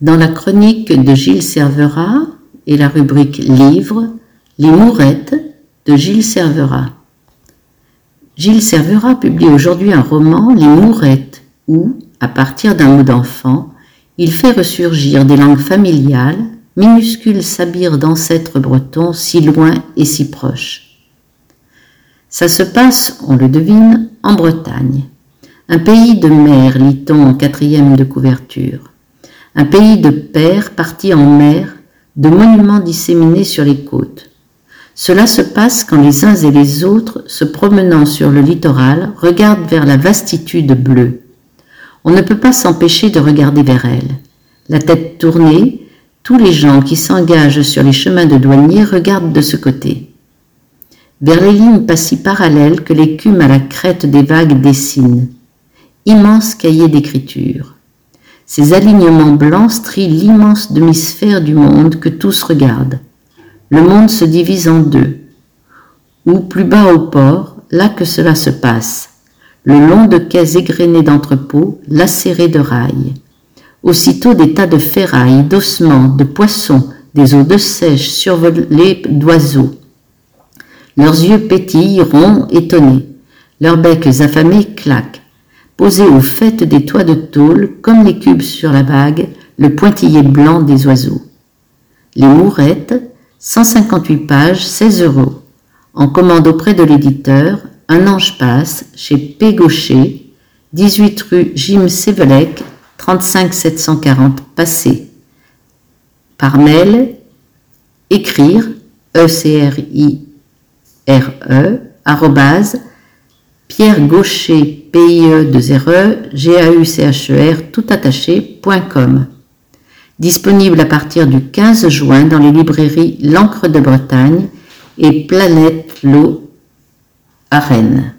Dans la chronique de Gilles Servera et la rubrique Livres, Les Mourettes de Gilles Servera. Gilles Servera publie aujourd'hui un roman, Les Mourettes, où, à partir d'un mot d'enfant, il fait ressurgir des langues familiales, minuscules sabires d'ancêtres bretons si loin et si proches. Ça se passe, on le devine, en Bretagne. Un pays de mer, lit-on en quatrième de couverture. Un pays de pères partis en mer, de monuments disséminés sur les côtes. Cela se passe quand les uns et les autres, se promenant sur le littoral, regardent vers la vastitude bleue. On ne peut pas s'empêcher de regarder vers elle. La tête tournée, tous les gens qui s'engagent sur les chemins de douaniers regardent de ce côté. Vers les lignes pas si parallèles que l'écume à la crête des vagues dessine. Immense cahier d'écriture. Ces alignements blancs strient l'immense demi-sphère du monde que tous regardent. Le monde se divise en deux. Ou plus bas au port, là que cela se passe, le long de quais égrenés d'entrepôts, lacérés de rails. Aussitôt des tas de ferrailles, d'ossements, de poissons, des eaux de sèche survolées d'oiseaux. Leurs yeux pétillent, ronds, étonnés. Leurs becs affamés claquent. Posés au fait des toits de tôle, comme les cubes sur la vague, le pointillé blanc des oiseaux. Les mourettes, 158 pages, 16 euros. En commande auprès de l'éditeur, Un ange passe, chez P. Gaucher, 18 rue Jim Sévelec, 35 740 passé. Par mail, écrire, e c r i r e arrobase, Pierre Gaucher, PIE de 0 G A U C H E R tout attaché.com. Disponible à partir du 15 juin dans les librairies L'encre de Bretagne et Planète L'eau à Rennes.